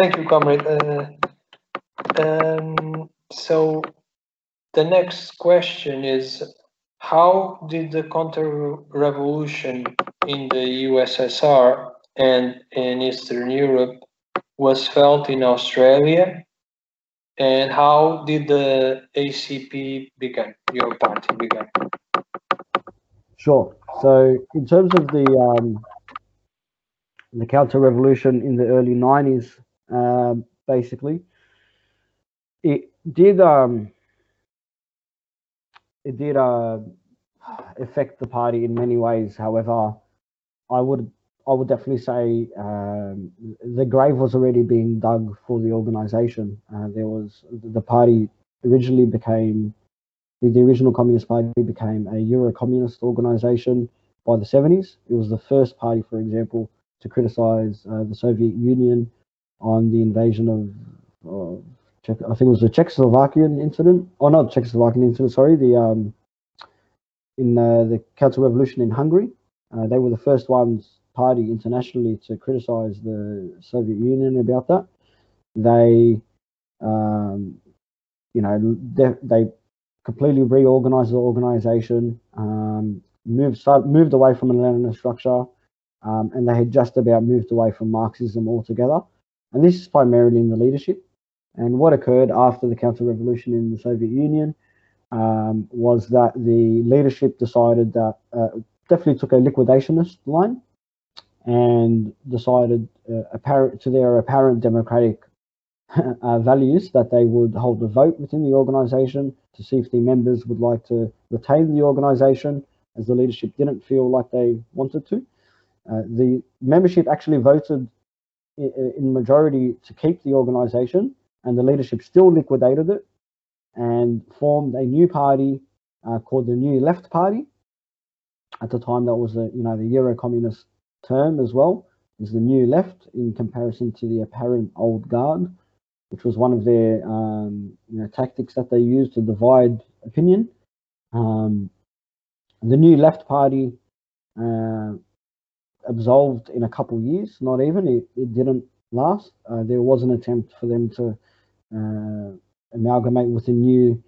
thank you, comrade. Uh, um, so the next question is, how did the counter-revolution in the USSR and in Eastern Europe was felt in Australia? And how did the ACP begin, your party begin? Sure. So in terms of the um, the counter-revolution in the early 90s, um, basically, it did um, it did uh, affect the party in many ways. However, I would I would definitely say um, the grave was already being dug for the organization. Uh, there was the party originally became the, the original Communist Party became a Euro communist organization by the 70s. It was the first party, for example, to criticize uh, the Soviet Union on the invasion of, of Czech, I think it was the Czechoslovakian incident, or oh, not Czechoslovakian incident, sorry, the um, in uh, the Counter Revolution in Hungary. Uh, they were the first ones party internationally to criticize the Soviet Union about that. They, um, you know, they, they completely reorganized the organization, um, moved start, moved away from a Leninist structure, um, and they had just about moved away from Marxism altogether. And this is primarily in the leadership. And what occurred after the counter revolution in the Soviet Union um, was that the leadership decided that uh, definitely took a liquidationist line and decided uh, apparent to their apparent democratic uh, values that they would hold a vote within the organization to see if the members would like to retain the organization as the leadership didn't feel like they wanted to. Uh, the membership actually voted in, majority to keep the organization and the leadership still liquidated it and formed a new party uh, called the New Left Party. At the time, that was the you know the Euro communist term as well. Is the New Left in comparison to the apparent Old Guard, which was one of their um, you know tactics that they used to divide opinion. Um, the New Left Party uh, absolved in a couple years, not even it, it didn't last. Uh, there was an attempt for them to uh, amalgamate with a new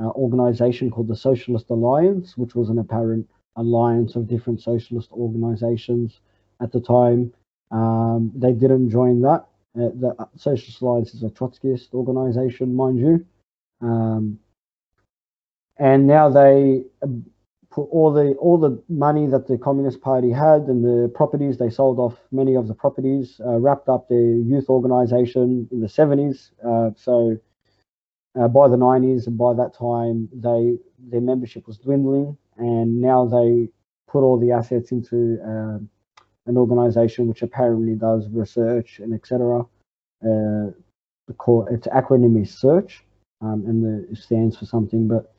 uh, organization called the Socialist Alliance, which was an apparent alliance of different socialist organizations at the time. Um, they didn't join that. Uh, the Socialist Alliance is a Trotskyist organization, mind you. Um, and now they all the all the money that the Communist Party had and the properties they sold off many of the properties, uh, wrapped up their youth organization in the 70s. Uh, so uh, by the 90s and by that time they their membership was dwindling and now they put all the assets into uh, an organization which apparently does research and etc. Uh, the its acronym is SEARCH um, and the, it stands for something, but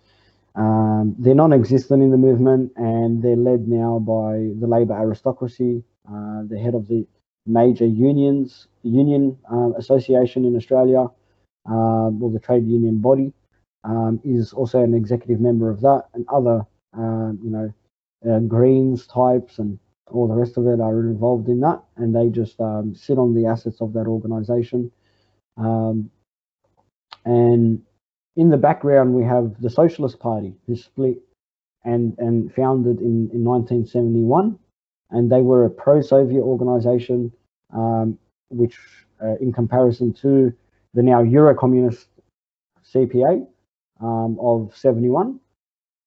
um, they're non-existent in the movement and they're led now by the Labour aristocracy, uh, the head of the major unions, union uh, association in Australia, um, or the trade union body, um, is also an executive member of that, and other, um, you know, uh, Greens types and all the rest of it are involved in that, and they just um, sit on the assets of that organisation. Um, and in the background, we have the Socialist Party, who split and and founded in, in 1971, and they were a pro-Soviet organisation, um, which, uh, in comparison to the now Euro-communist CPA um, of 71.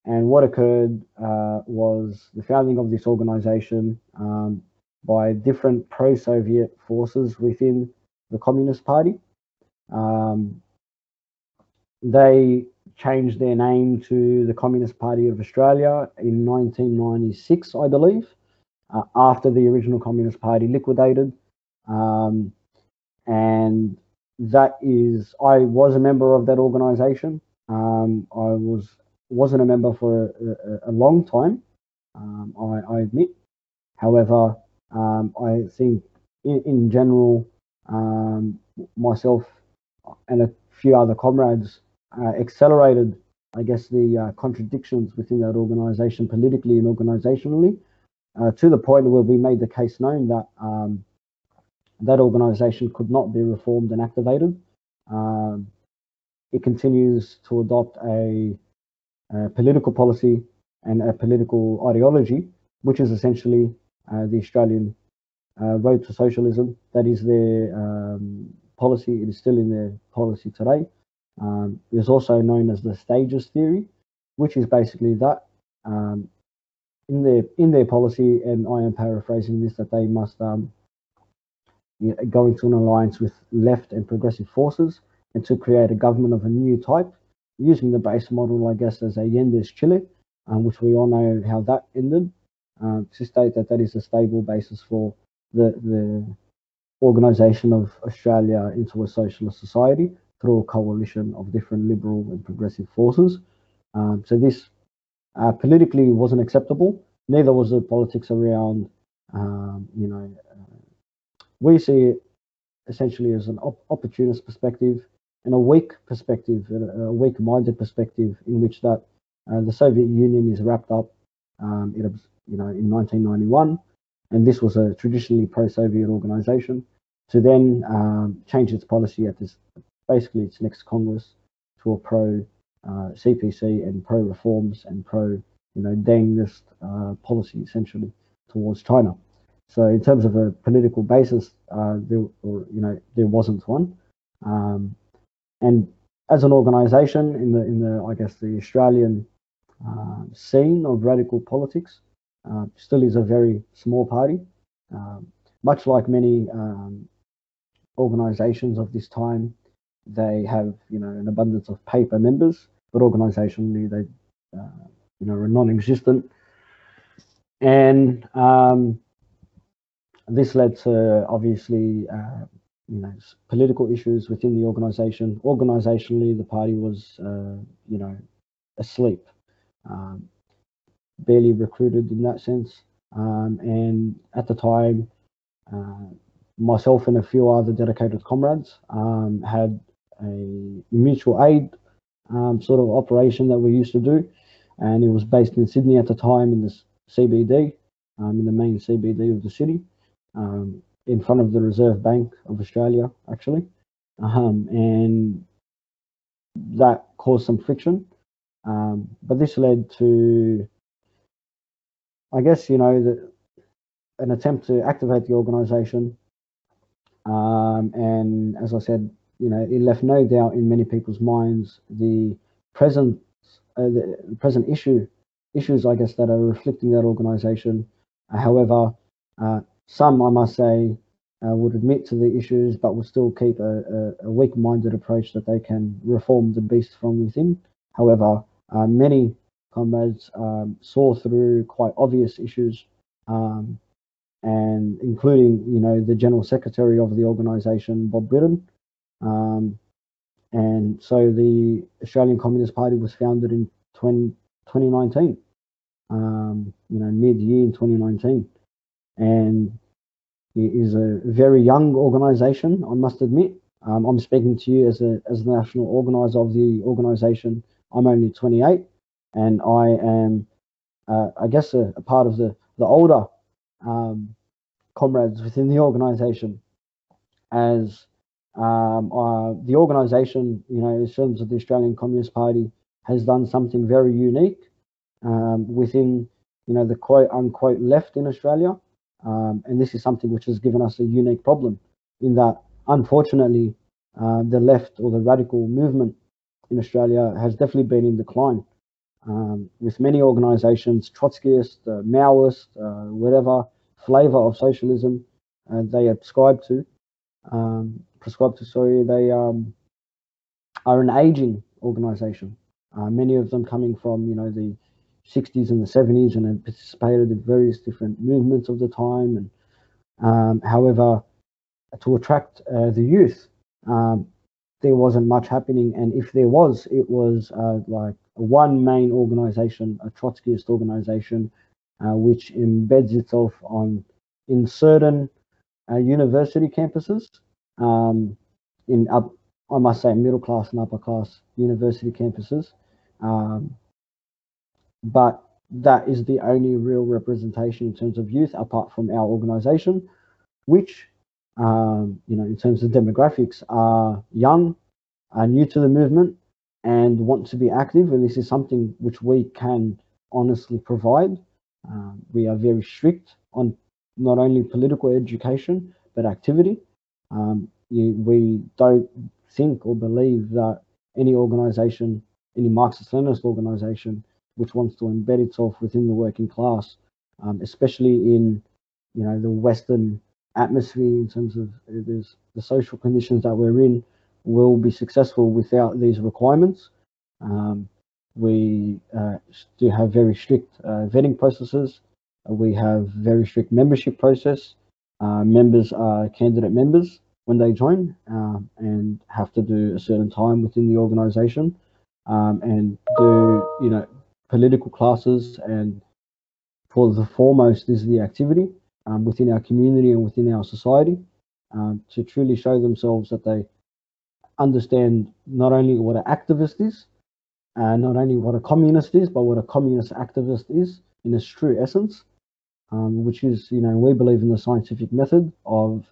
And what occurred uh, was the founding of this organization um, by different pro-Soviet forces within the Communist Party. Um, they changed their name to the Communist Party of Australia in 1996, I believe, uh, after the original Communist Party liquidated. Um, and that is, I was a member of that organization. Um, I was wasn't a member for a, a, a long time, um, I, I, admit. However, um, I think in, in general, um, myself and a few other comrades uh, accelerated, I guess, the uh, contradictions within that organization politically and organizationally uh, to the point where we made the case known that um, that organization could not be reformed and activated. Um, it continues to adopt a, a, political policy and a political ideology, which is essentially uh, the Australian uh, road to socialism. That is their um, policy. It is still in their policy today. Um, is also known as the stages theory, which is basically that um, in their in their policy, and I am paraphrasing this, that they must um, go into an alliance with left and progressive forces and to create a government of a new type, using the base model, I guess, as Allende's Chile, um, which we all know how that ended, uh, to state that that is a stable basis for the, the organisation of Australia into a socialist society through a coalition of different liberal and progressive forces. Um, so this uh, politically wasn't acceptable. Neither was the politics around, um, you know, uh, we see it essentially as an op opportunist perspective and a weak perspective, a weak-minded perspective in which that uh, the Soviet Union is wrapped up, um, it, you know, in 1991, and this was a traditionally pro-Soviet organization, to then um, change its policy at this, basically its next Congress to a pro uh, CPC and pro reforms and pro, you know, Dengist uh, policy essentially towards China. So in terms of a political basis, uh, there, or, you know, there wasn't one. Um, and as an organisation in the in the I guess the Australian uh, scene of radical politics, uh, still is a very small party. Um, much like many um, organisations of this time, they have you know an abundance of paper members, but organisationally they uh, you know are non-existent, and um, this led to obviously uh, you know political issues within the organization. Organizationally, the party was uh, you know asleep, um, barely recruited in that sense. Um, and at the time, uh, myself and a few other dedicated comrades um, had a mutual aid um, sort of operation that we used to do, and it was based in Sydney at the time in the CBD, um, in the main CBD of the city. Um, in front of the Reserve Bank of Australia, actually. Um, and that caused some friction. Um, but this led to, I guess, you know, the, an attempt to activate the organization. Um, and as I said, you know, it left no doubt in many people's minds the present, uh, the present issue, issues, I guess, that are reflecting that organization. however, uh, some, I must say, uh, would admit to the issues, but will still keep a, a, a weak-minded approach that they can reform the beast from within. However, uh, many comrades um, saw through quite obvious issues, um, and including, you know, the general secretary of the organisation, Bob Briton. Um, and so the Australian Communist Party was founded in 20, 2019, um, you know, mid-year in 2019. And it is a very young organisation, I must admit. Um, I'm speaking to you as a as the national organizer of the organisation. I'm only 28, and I am, uh, I guess, a, a, part of the the older um, comrades within the organisation. As um, uh, the organisation, you know, in terms of the Australian Communist Party, has done something very unique um, within, you know, the quote unquote left in Australia. Um, and this is something which has given us a unique problem in that, unfortunately, uh, the left or the radical movement in Australia has definitely been in decline. Um, with many organizations, Trotskyist, uh, Maoist, uh, whatever flavor of socialism uh, they ascribe to, um, prescribe to, sorry, they um, are an aging organization. Uh, many of them coming from, you know, the 60s and the 70s and had participated in various different movements of the time. And um, however, to attract uh, the youth, um, there wasn't much happening. And if there was, it was uh, like one main organization, a Trotskyist organization, uh, which embeds itself on in certain uh, university campuses, um, in up, I must say, middle class and upper class university campuses. Um, but that is the only real representation in terms of youth apart from our organization, which um, you know, in terms of demographics, are young, are new to the movement, and want to be active. And this is something which we can honestly provide. Um, we are very strict on not only political education but activity. Um, you, we don't think or believe that any organization, any Marxist-Leninist organization, which wants to embed itself within the working class, um, especially in you know the Western atmosphere in terms of uh, the social conditions that we're in, will be successful without these requirements. Um, we uh, do have very strict uh, vetting processes. we have very strict membership process. Uh, members are candidate members when they join um, and have to do a certain time within the organization um, and do, you know, political classes. And for the foremost is the activity um, within our community and within our society um, to truly show themselves that they understand not only what an activist is, uh, not only what a communist is, but what a communist activist is in its true essence, um, which is, you know, we believe in the scientific method of,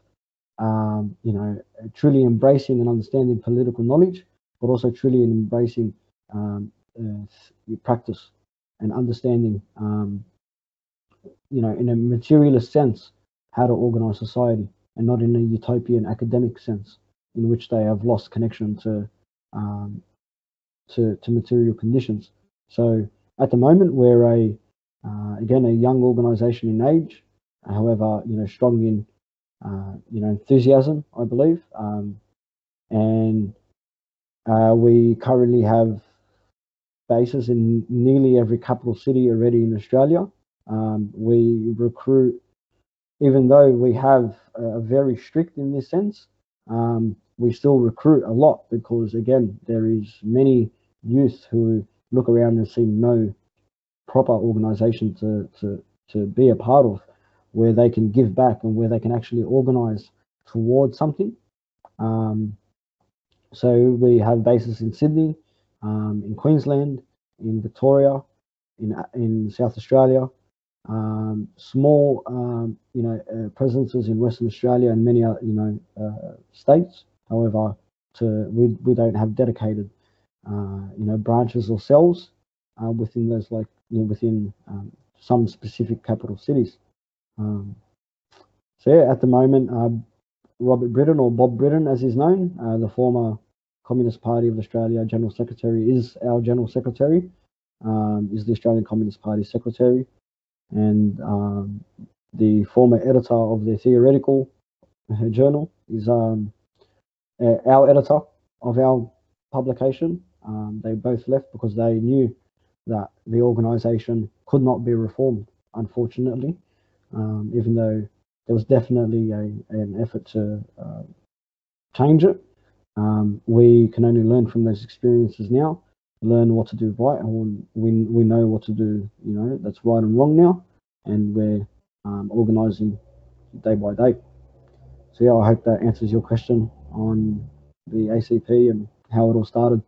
um, you know, truly embracing and understanding political knowledge, but also truly embracing um, uh, practice and understanding, um, you know, in a materialist sense, how to organize society and not in a utopian academic sense in which they have lost connection to um, to, to material conditions. So at the moment, we're a uh, again a young organisation in age, however, you know, strong in uh, you know enthusiasm, I believe, um, and uh, we currently have bases in nearly every capital city already in Australia. Um, we recruit, even though we have a very strict in this sense, um, we still recruit a lot because again, there is many youth who look around and see no proper organization to, to, to be a part of where they can give back and where they can actually organize towards something. Um, so we have bases in Sydney, um, in Queensland, in Victoria, in, in South Australia, um, small, um, you know, uh, presences in Western Australia and many, other, you know, uh, states. However, to we, we don't have dedicated uh, you know, branches or cells uh, within those, like, you know, within um, some specific capital cities. Um, so yeah, at the moment, uh, Robert Briton, or Bob Briton as he's known, uh, the former Communist Party of Australia General Secretary, is our General Secretary, um, is the Australian Communist Party Secretary, and um, the former editor of the theoretical journal is um, our editor of our publication. Um, they both left because they knew that the organisation could not be reformed, unfortunately, um, even though there was definitely a, an effort to uh, change it. Um, we can only learn from those experiences now, learn what to do right, and we, we know what to do, you know, that's right and wrong now, and we're um, organising day by day. So yeah, I hope that answers your question on the ACP and how it all started.